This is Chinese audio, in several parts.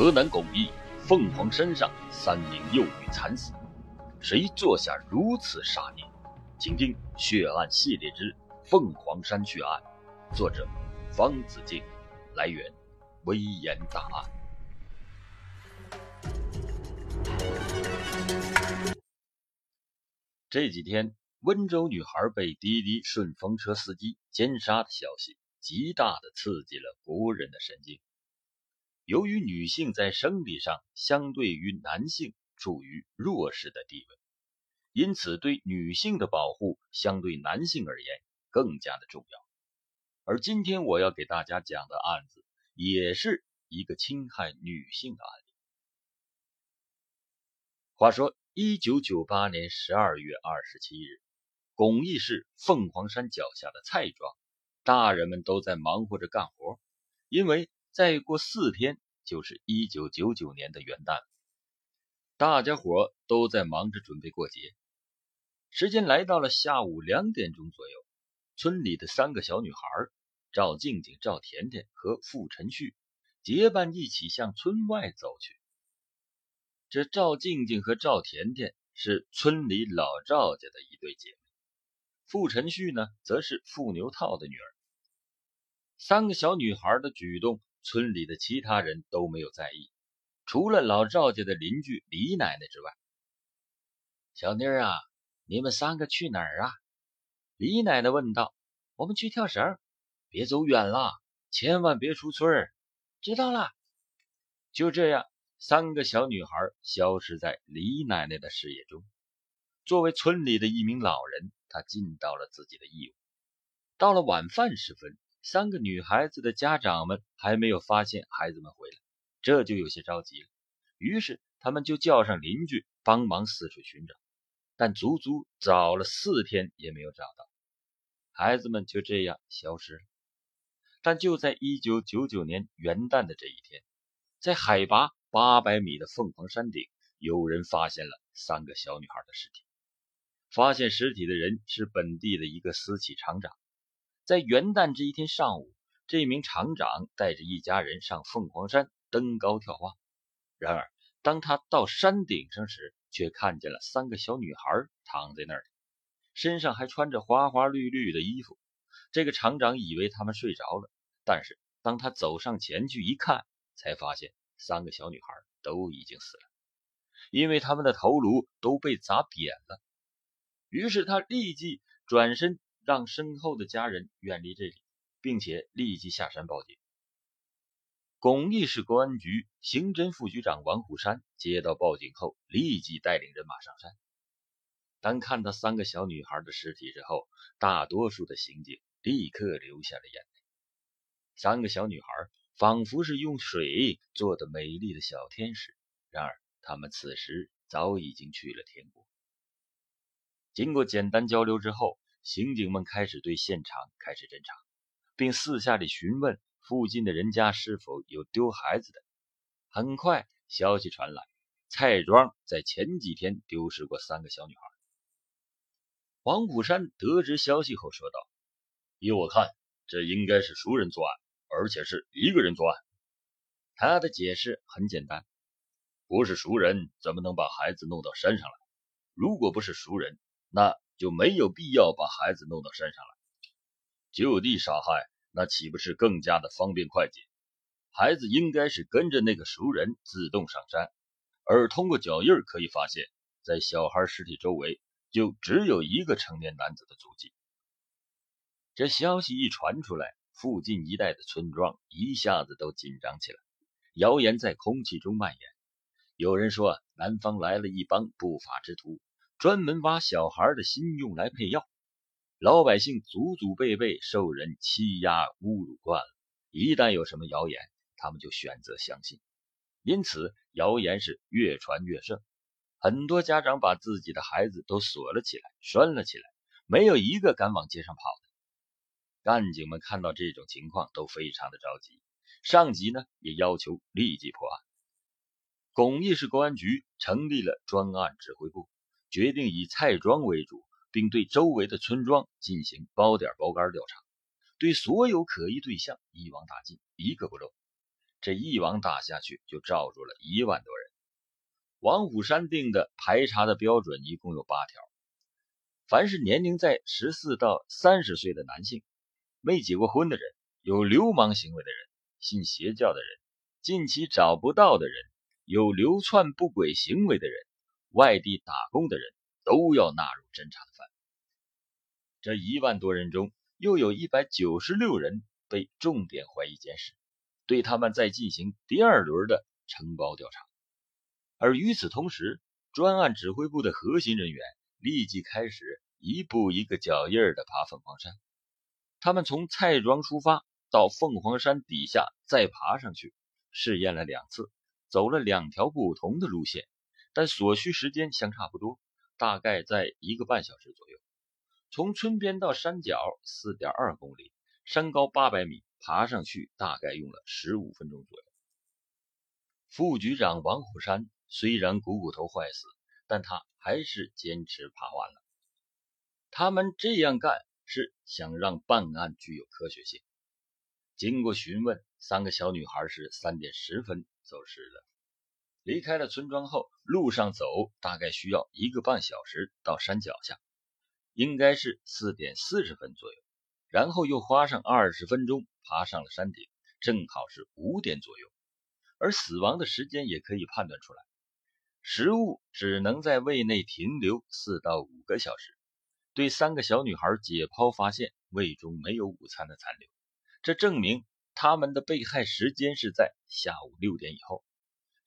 河南巩义凤凰山上三名幼女惨死，谁做下如此杀孽？请听《血案》系列之《凤凰山血案》，作者方子敬，来源微言大案。这几天，温州女孩被滴滴顺风车司机奸杀的消息，极大的刺激了国人的神经。由于女性在生理上相对于男性处于弱势的地位，因此对女性的保护相对男性而言更加的重要。而今天我要给大家讲的案子，也是一个侵害女性的案例。话说，一九九八年十二月二十七日，巩义市凤凰山脚下的蔡庄，大人们都在忙活着干活，因为。再过四天就是一九九九年的元旦，大家伙都在忙着准备过节。时间来到了下午两点钟左右，村里的三个小女孩赵静静、赵甜甜和傅晨旭结伴一起向村外走去。这赵静静和赵甜甜是村里老赵家的一对姐妹，傅晨旭呢，则是傅牛套的女儿。三个小女孩的举动。村里的其他人都没有在意，除了老赵家的邻居李奶奶之外。小妮儿啊，你们三个去哪儿啊？李奶奶问道。我们去跳绳，别走远了，千万别出村儿。知道了。就这样，三个小女孩消失在李奶奶的视野中。作为村里的一名老人，她尽到了自己的义务。到了晚饭时分。三个女孩子的家长们还没有发现孩子们回来，这就有些着急了。于是他们就叫上邻居帮忙四处寻找，但足足找了四天也没有找到，孩子们就这样消失了。但就在一九九九年元旦的这一天，在海拔八百米的凤凰山顶，有人发现了三个小女孩的尸体。发现尸体的人是本地的一个私企厂长。在元旦这一天上午，这名厂长带着一家人上凤凰山登高眺望。然而，当他到山顶上时，却看见了三个小女孩躺在那里，身上还穿着花花绿绿的衣服。这个厂长以为他们睡着了，但是当他走上前去一看，才发现三个小女孩都已经死了，因为他们的头颅都被砸扁了。于是他立即转身。让身后的家人远离这里，并且立即下山报警。巩义市公安局刑侦副局长王虎山接到报警后，立即带领人马上山。当看到三个小女孩的尸体之后，大多数的刑警立刻流下了眼泪。三个小女孩仿佛是用水做的美丽的小天使，然而她们此时早已经去了天国。经过简单交流之后。刑警们开始对现场开始侦查，并私下里询问附近的人家是否有丢孩子的。很快，消息传来，蔡庄在前几天丢失过三个小女孩。王虎山得知消息后说道：“依我看，这应该是熟人作案，而且是一个人作案。”他的解释很简单：“不是熟人，怎么能把孩子弄到山上来？如果不是熟人，那……”就没有必要把孩子弄到山上来，就地杀害，那岂不是更加的方便快捷？孩子应该是跟着那个熟人自动上山，而通过脚印可以发现，在小孩尸体周围就只有一个成年男子的足迹。这消息一传出来，附近一带的村庄一下子都紧张起来，谣言在空气中蔓延。有人说，南方来了一帮不法之徒。专门挖小孩的心用来配药，老百姓祖祖辈辈受人欺压侮辱惯了，一旦有什么谣言，他们就选择相信，因此谣言是越传越盛。很多家长把自己的孩子都锁了起来，拴了起来，没有一个敢往街上跑的。干警们看到这种情况都非常的着急，上级呢也要求立即破案。巩义市公安局成立了专案指挥部。决定以蔡庄为主，并对周围的村庄进行包点包干调查，对所有可疑对象一网打尽，一个不漏。这一网打下去就罩住了一万多人。王虎山定的排查的标准一共有八条：凡是年龄在十四到三十岁的男性，没结过婚的人，有流氓行为的人，信邪教的人，近期找不到的人，有流窜不轨行为的人，外地打工的人，都要纳入侦查的范围。这一万多人中，又有一百九十六人被重点怀疑监视，对他们在进行第二轮的承包调查。而与此同时，专案指挥部的核心人员立即开始一步一个脚印儿的爬凤凰山。他们从蔡庄出发，到凤凰山底下再爬上去，试验了两次，走了两条不同的路线，但所需时间相差不多，大概在一个半小时左右。从村边到山脚四点二公里，山高八百米，爬上去大概用了十五分钟左右。副局长王虎山虽然股骨头坏死，但他还是坚持爬完了。他们这样干是想让办案具有科学性。经过询问，三个小女孩是三点十分走失的。离开了村庄后，路上走大概需要一个半小时到山脚下。应该是四点四十分左右，然后又花上二十分钟爬上了山顶，正好是五点左右。而死亡的时间也可以判断出来，食物只能在胃内停留四到五个小时。对三个小女孩解剖发现胃中没有午餐的残留，这证明他们的被害时间是在下午六点以后，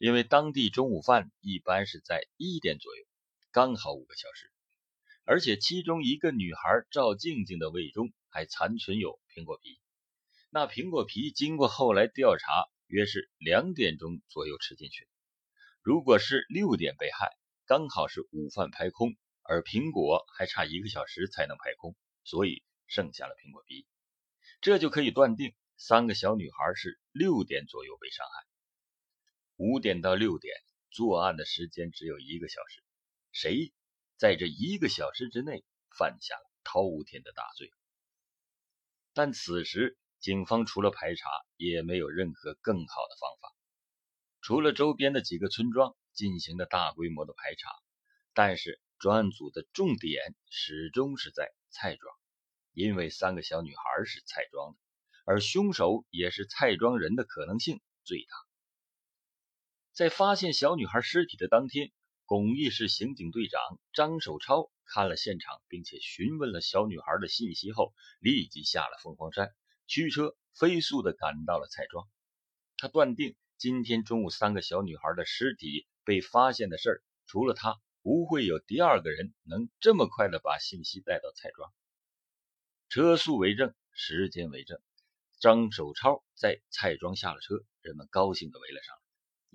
因为当地中午饭一般是在一点左右，刚好五个小时。而且其中一个女孩赵静静的胃中还残存有苹果皮，那苹果皮经过后来调查，约是两点钟左右吃进去。如果是六点被害，刚好是午饭排空，而苹果还差一个小时才能排空，所以剩下了苹果皮，这就可以断定三个小女孩是六点左右被伤害。五点到六点作案的时间只有一个小时，谁？在这一个小时之内犯下了滔天的大罪，但此时警方除了排查，也没有任何更好的方法。除了周边的几个村庄进行了大规模的排查，但是专案组的重点始终是在蔡庄，因为三个小女孩是蔡庄的，而凶手也是蔡庄人的可能性最大。在发现小女孩尸体的当天。巩义市刑警队长张守超看了现场，并且询问了小女孩的信息后，立即下了凤凰山，驱车飞速的赶到了蔡庄。他断定，今天中午三个小女孩的尸体被发现的事儿，除了他，不会有第二个人能这么快的把信息带到蔡庄。车速为证，时间为证。张守超在蔡庄下了车，人们高兴的围了上来。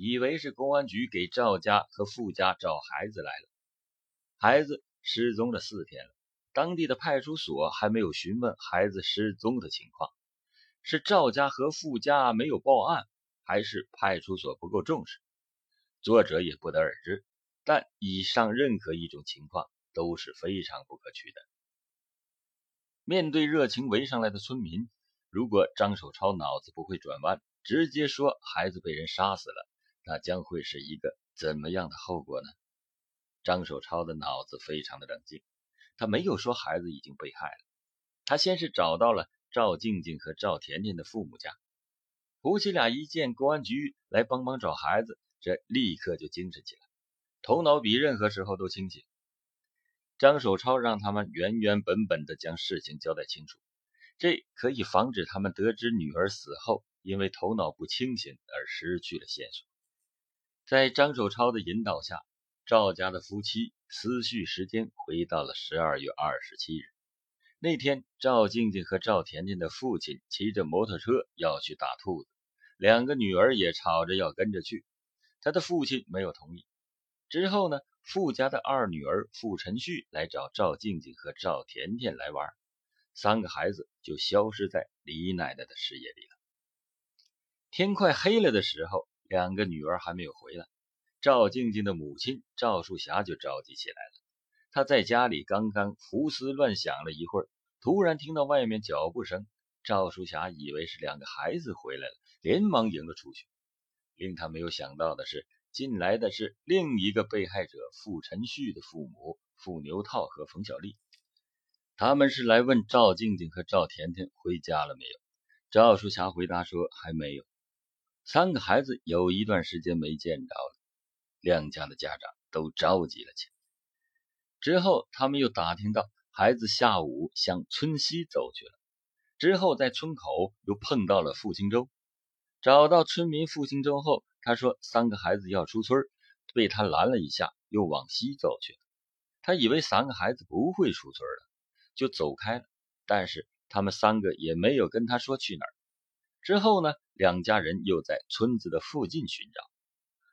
以为是公安局给赵家和傅家找孩子来了，孩子失踪了四天了，当地的派出所还没有询问孩子失踪的情况，是赵家和傅家没有报案，还是派出所不够重视？作者也不得而知。但以上任何一种情况都是非常不可取的。面对热情围上来的村民，如果张守超脑子不会转弯，直接说孩子被人杀死了。那将会是一个怎么样的后果呢？张守超的脑子非常的冷静，他没有说孩子已经被害了。他先是找到了赵静静和赵甜甜的父母家，夫妻俩一见公安局来帮忙找孩子，这立刻就精神起来，头脑比任何时候都清醒。张守超让他们原原本本的将事情交代清楚，这可以防止他们得知女儿死后因为头脑不清醒而失去了线索。在张守超的引导下，赵家的夫妻思绪时间回到了十二月二十七日。那天，赵静静和赵甜甜的父亲骑着摩托车要去打兔子，两个女儿也吵着要跟着去，他的父亲没有同意。之后呢，傅家的二女儿傅晨旭来找赵静静和赵甜甜来玩，三个孩子就消失在李奶奶的视野里了。天快黑了的时候。两个女儿还没有回来，赵静静的母亲赵树霞就着急起来了。她在家里刚刚胡思乱想了一会儿，突然听到外面脚步声，赵淑霞以为是两个孩子回来了，连忙迎了出去。令他没有想到的是，进来的是另一个被害者傅晨旭的父母傅牛套和冯小丽。他们是来问赵静静和赵甜甜回家了没有。赵淑霞回答说还没有。三个孩子有一段时间没见着了，两家的家长都着急了起来。之后，他们又打听到孩子下午向村西走去了。之后，在村口又碰到了付兴洲。找到村民付兴洲后，他说三个孩子要出村，被他拦了一下，又往西走去了。他以为三个孩子不会出村了，就走开了。但是他们三个也没有跟他说去哪儿。之后呢，两家人又在村子的附近寻找。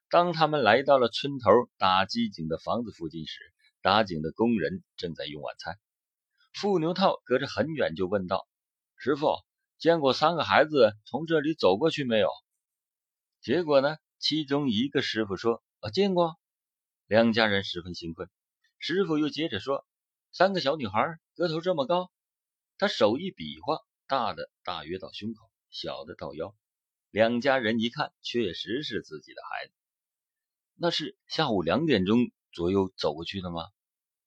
当他们来到了村头打机井的房子附近时，打井的工人正在用晚餐。付牛套隔着很远就问道：“师傅。”见过三个孩子从这里走过去没有？结果呢？其中一个师傅说：“啊见过。”两家人十分兴奋。师傅又接着说：“三个小女孩个头这么高。”他手一比划，大的大约到胸口，小的到腰。两家人一看，确实是自己的孩子。那是下午两点钟左右走过去的吗？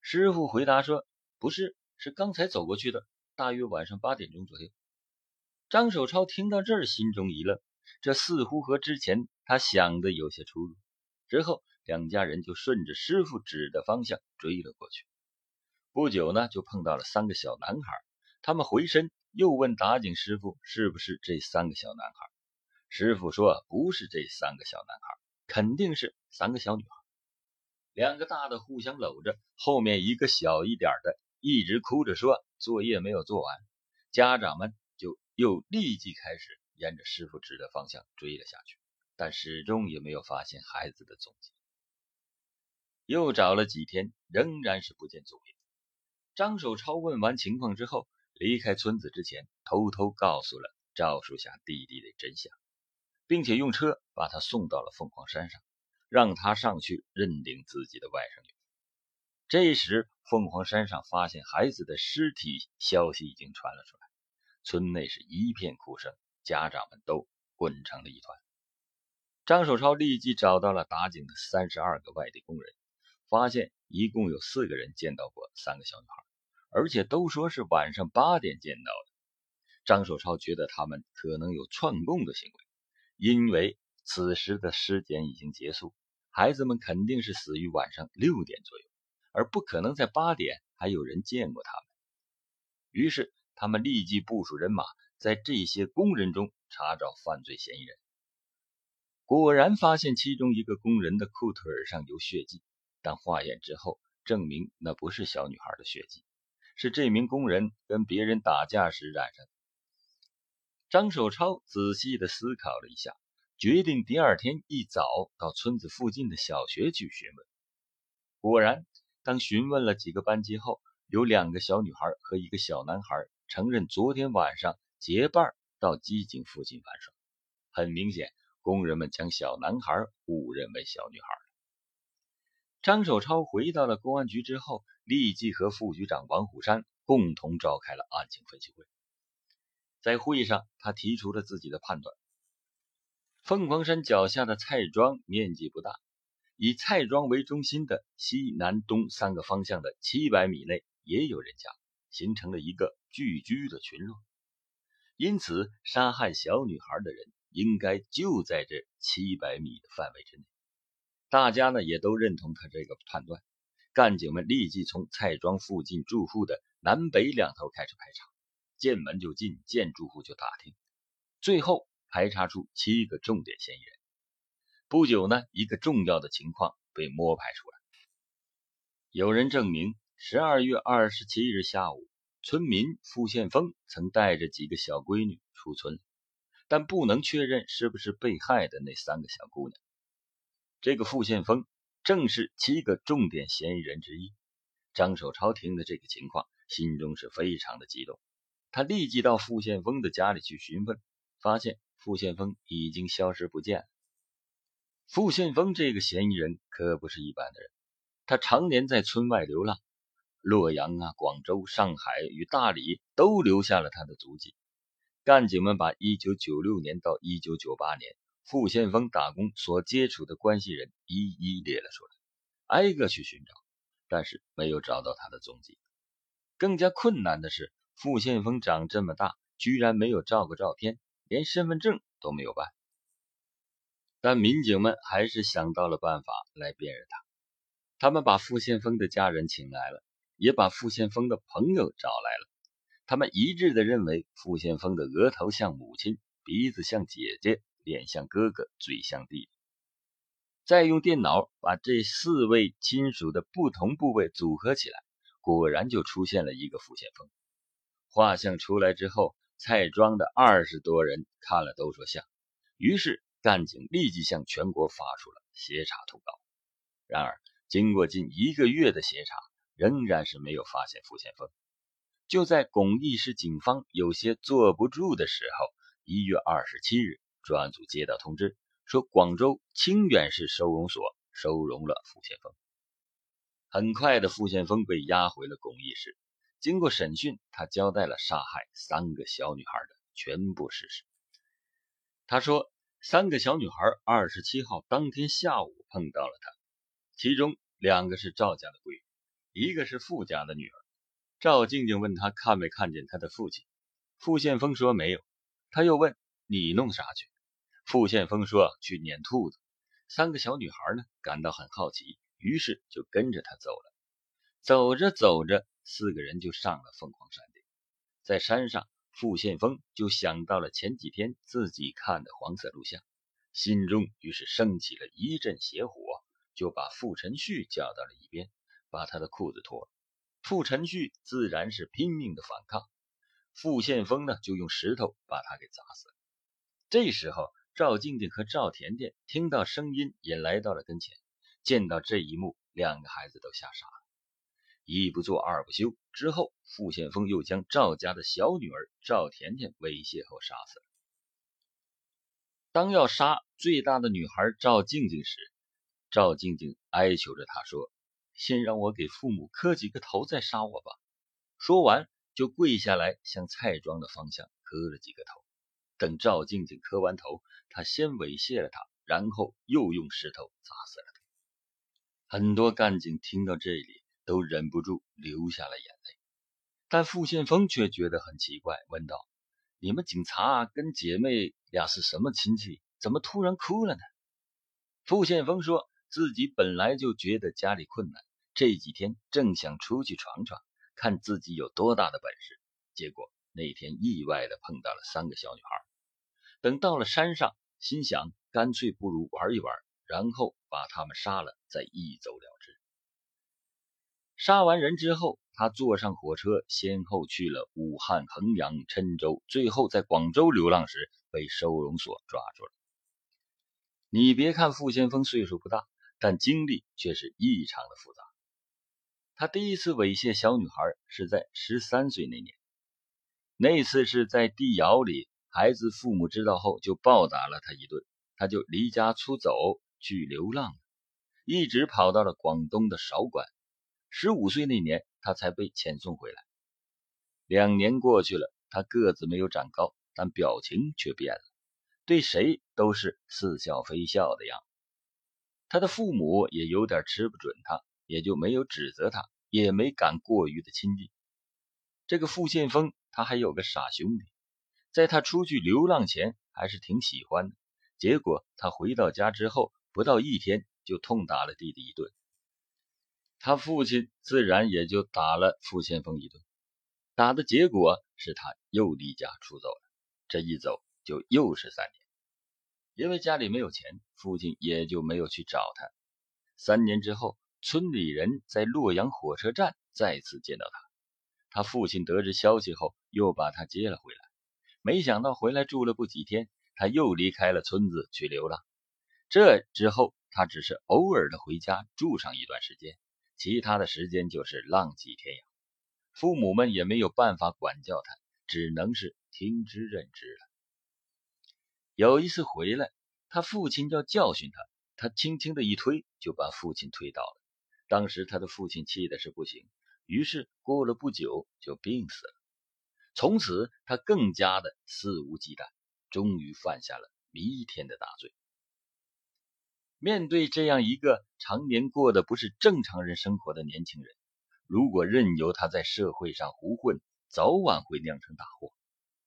师傅回答说：“不是，是刚才走过去的，大约晚上八点钟左右。”张守超听到这儿，心中一愣，这似乎和之前他想的有些出入。之后，两家人就顺着师傅指的方向追了过去。不久呢，就碰到了三个小男孩。他们回身又问打井师傅：“是不是这三个小男孩？”师傅说：“不是这三个小男孩，肯定是三个小女孩。两个大的互相搂着，后面一个小一点的一直哭着说作业没有做完。家长们就。”又立即开始沿着师傅指的方向追了下去，但始终也没有发现孩子的踪迹。又找了几天，仍然是不见踪影。张守超问完情况之后，离开村子之前，偷偷告诉了赵树霞弟弟的真相，并且用车把他送到了凤凰山上，让他上去认领自己的外甥女。这时，凤凰山上发现孩子的尸体消息已经传了出来。村内是一片哭声，家长们都滚成了一团。张守超立即找到了打井的三十二个外地工人，发现一共有四个人见到过三个小女孩，而且都说是晚上八点见到的。张守超觉得他们可能有串供的行为，因为此时的尸检已经结束，孩子们肯定是死于晚上六点左右，而不可能在八点还有人见过他们。于是。他们立即部署人马，在这些工人中查找犯罪嫌疑人。果然发现其中一个工人的裤腿上有血迹，但化验之后证明那不是小女孩的血迹，是这名工人跟别人打架时染上的。张守超仔细的思考了一下，决定第二天一早到村子附近的小学去询问。果然，当询问了几个班级后，有两个小女孩和一个小男孩。承认昨天晚上结伴到机井附近玩耍，很明显，工人们将小男孩误认为小女孩。张守超回到了公安局之后，立即和副局长王虎山共同召开了案情分析会。在会上，他提出了自己的判断：凤凰山脚下的蔡庄面积不大，以蔡庄为中心的西南东三个方向的七百米内也有人家。形成了一个聚居的群落，因此杀害小女孩的人应该就在这七百米的范围之内。大家呢也都认同他这个判断。干警们立即从蔡庄附近住户的南北两头开始排查，见门就进，见住户就打听，最后排查出七个重点嫌疑人。不久呢，一个重要的情况被摸排出来，有人证明。十二月二十七日下午，村民付宪峰曾带着几个小闺女出村，但不能确认是不是被害的那三个小姑娘。这个付宪峰正是七个重点嫌疑人之一。张守超听了这个情况，心中是非常的激动。他立即到付宪峰的家里去询问，发现付宪峰已经消失不见了。付宪峰这个嫌疑人可不是一般的人，他常年在村外流浪。洛阳啊，广州、上海与大理都留下了他的足迹。干警们把1996年到1998年傅先锋打工所接触的关系人一一列了出来，挨个去寻找，但是没有找到他的踪迹。更加困难的是，傅先锋长这么大，居然没有照过照片，连身份证都没有办。但民警们还是想到了办法来辨认他。他们把傅先锋的家人请来了，也把傅先锋的朋友找来了。他们一致的认为，傅先锋的额头像母亲，鼻子像姐姐。脸像哥哥，嘴像弟弟。再用电脑把这四位亲属的不同部位组合起来，果然就出现了一个傅先锋。画像出来之后，蔡庄的二十多人看了都说像。于是干警立即向全国发出了协查通告。然而，经过近一个月的协查，仍然是没有发现傅先锋。就在巩义市警方有些坐不住的时候，一月二十七日。专案组接到通知，说广州清远市收容所收容了傅先锋。很快的，傅先锋被押回了巩义市。经过审讯，他交代了杀害三个小女孩的全部事实。他说，三个小女孩二十七号当天下午碰到了他，其中两个是赵家的闺女，一个是傅家的女儿。赵静静问他看没看见他的父亲，傅宪锋说没有。他又问你弄啥去？傅宪峰说：“去撵兔子。”三个小女孩呢，感到很好奇，于是就跟着他走了。走着走着，四个人就上了凤凰山顶。在山上，傅宪峰就想到了前几天自己看的黄色录像，心中于是升起了一阵邪火，就把傅晨旭叫到了一边，把他的裤子脱了。傅晨旭自然是拼命的反抗，傅宪峰呢，就用石头把他给砸死了。这时候。赵静静和赵甜甜听到声音，也来到了跟前。见到这一幕，两个孩子都吓傻了。一不做二不休，之后傅宪锋又将赵家的小女儿赵甜甜猥亵后杀死了。当要杀最大的女孩赵静静时，赵静静哀求着他说：“先让我给父母磕几个头，再杀我吧。”说完，就跪下来向蔡庄的方向磕了几个头。等赵静静磕完头，他先猥亵了她，然后又用石头砸死了她。很多干警听到这里都忍不住流下了眼泪，但傅宪峰却觉得很奇怪，问道：“你们警察跟姐妹俩是什么亲戚？怎么突然哭了呢？”傅宪峰说自己本来就觉得家里困难，这几天正想出去闯闯，看自己有多大的本事，结果那天意外的碰到了三个小女孩。等到了山上，心想干脆不如玩一玩，然后把他们杀了，再一走了之。杀完人之后，他坐上火车，先后去了武汉、衡阳、郴州，最后在广州流浪时被收容所抓住了。你别看傅先锋岁数不大，但经历却是异常的复杂。他第一次猥亵小女孩是在十三岁那年，那次是在地窑里。孩子父母知道后，就暴打了他一顿，他就离家出走去流浪，一直跑到了广东的韶关。十五岁那年，他才被遣送回来。两年过去了，他个子没有长高，但表情却变了，对谁都是似笑非笑的样子。他的父母也有点吃不准他，也就没有指责他，也没敢过于的亲近。这个傅宪峰，他还有个傻兄弟。在他出去流浪前，还是挺喜欢的。结果他回到家之后，不到一天就痛打了弟弟一顿。他父亲自然也就打了傅先锋一顿。打的结果是他又离家出走了。这一走就又是三年。因为家里没有钱，父亲也就没有去找他。三年之后，村里人在洛阳火车站再次见到他。他父亲得知消息后，又把他接了回来。没想到回来住了不几天，他又离开了村子去流浪。这之后，他只是偶尔的回家住上一段时间，其他的时间就是浪迹天涯。父母们也没有办法管教他，只能是听之任之了。有一次回来，他父亲要教训他，他轻轻的一推，就把父亲推倒了。当时他的父亲气的是不行，于是过了不久就病死了。从此他更加的肆无忌惮，终于犯下了弥天的大罪。面对这样一个常年过的不是正常人生活的年轻人，如果任由他在社会上胡混，早晚会酿成大祸。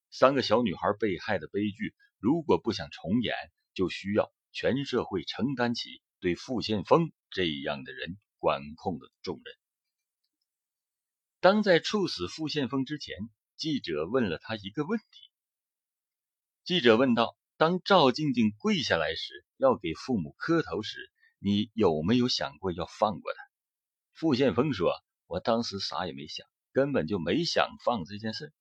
三个小女孩被害的悲剧，如果不想重演，就需要全社会承担起对傅宪峰这样的人管控的重任。当在处死傅宪峰之前，记者问了他一个问题。记者问道：“当赵静静跪下来时，要给父母磕头时，你有没有想过要放过他？”傅宪峰说：“我当时啥也没想，根本就没想放这件事。”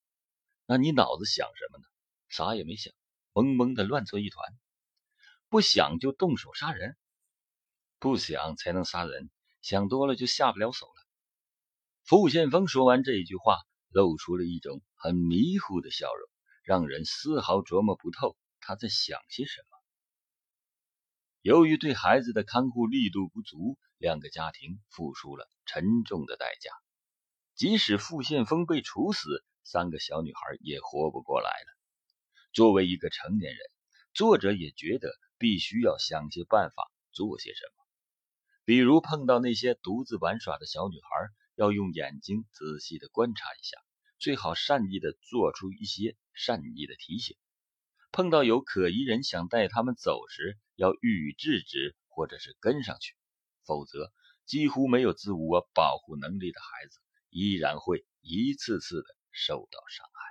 那你脑子想什么呢？啥也没想，懵懵的乱作一团。不想就动手杀人，不想才能杀人，想多了就下不了手了。傅宪峰说完这一句话，露出了一种很迷糊的笑容，让人丝毫琢磨不透他在想些什么。由于对孩子的看护力度不足，两个家庭付出了沉重的代价。即使傅宪峰被处死，三个小女孩也活不过来了。作为一个成年人，作者也觉得必须要想些办法，做些什么。比如碰到那些独自玩耍的小女孩，要用眼睛仔细的观察一下，最好善意的做出一些善意的提醒。碰到有可疑人想带他们走时，要予以制止或者是跟上去，否则几乎没有自我保护能力的孩子，依然会一次次的。受到伤害。